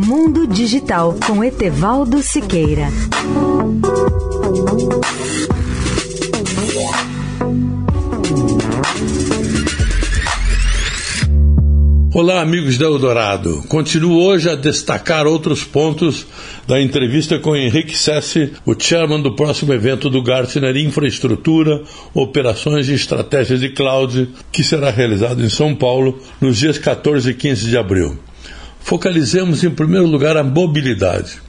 Mundo Digital com Etevaldo Siqueira. Olá, amigos da Eldorado. Continuo hoje a destacar outros pontos da entrevista com Henrique Sessi, o chairman do próximo evento do Gartner Infraestrutura, Operações e Estratégias de Cloud, que será realizado em São Paulo nos dias 14 e 15 de abril. Focalizemos em primeiro lugar a mobilidade.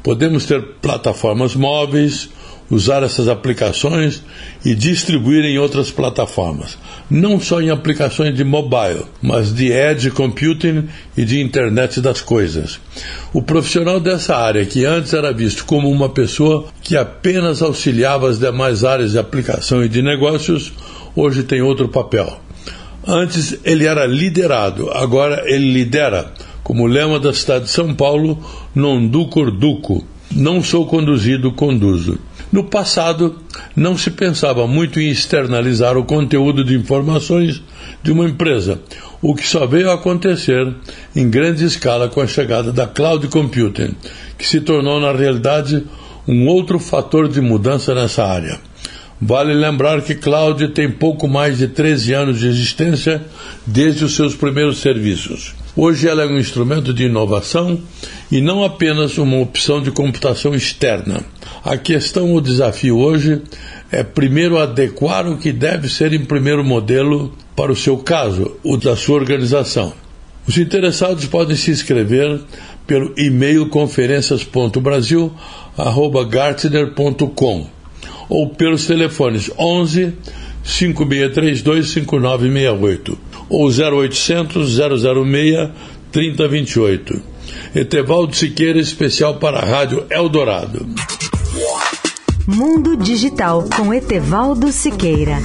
Podemos ter plataformas móveis, usar essas aplicações e distribuir em outras plataformas, não só em aplicações de mobile, mas de edge computing e de internet das coisas. O profissional dessa área, que antes era visto como uma pessoa que apenas auxiliava as demais áreas de aplicação e de negócios, hoje tem outro papel. Antes ele era liderado, agora ele lidera, como lema da cidade de São Paulo, non ducor duco. Não sou conduzido, conduzo. No passado, não se pensava muito em externalizar o conteúdo de informações de uma empresa, o que só veio a acontecer em grande escala com a chegada da cloud computing, que se tornou na realidade um outro fator de mudança nessa área. Vale lembrar que cloud tem pouco mais de 13 anos de existência desde os seus primeiros serviços. Hoje ela é um instrumento de inovação e não apenas uma opção de computação externa. A questão, o desafio hoje é primeiro adequar o que deve ser em primeiro modelo para o seu caso, o da sua organização. Os interessados podem se inscrever pelo e-mail conferências.brasil@gartner.com ou pelos telefones 11 5632 5968 ou 0800 006 3028. Etevaldo Siqueira, especial para a Rádio Eldorado. Mundo Digital com Etevaldo Siqueira.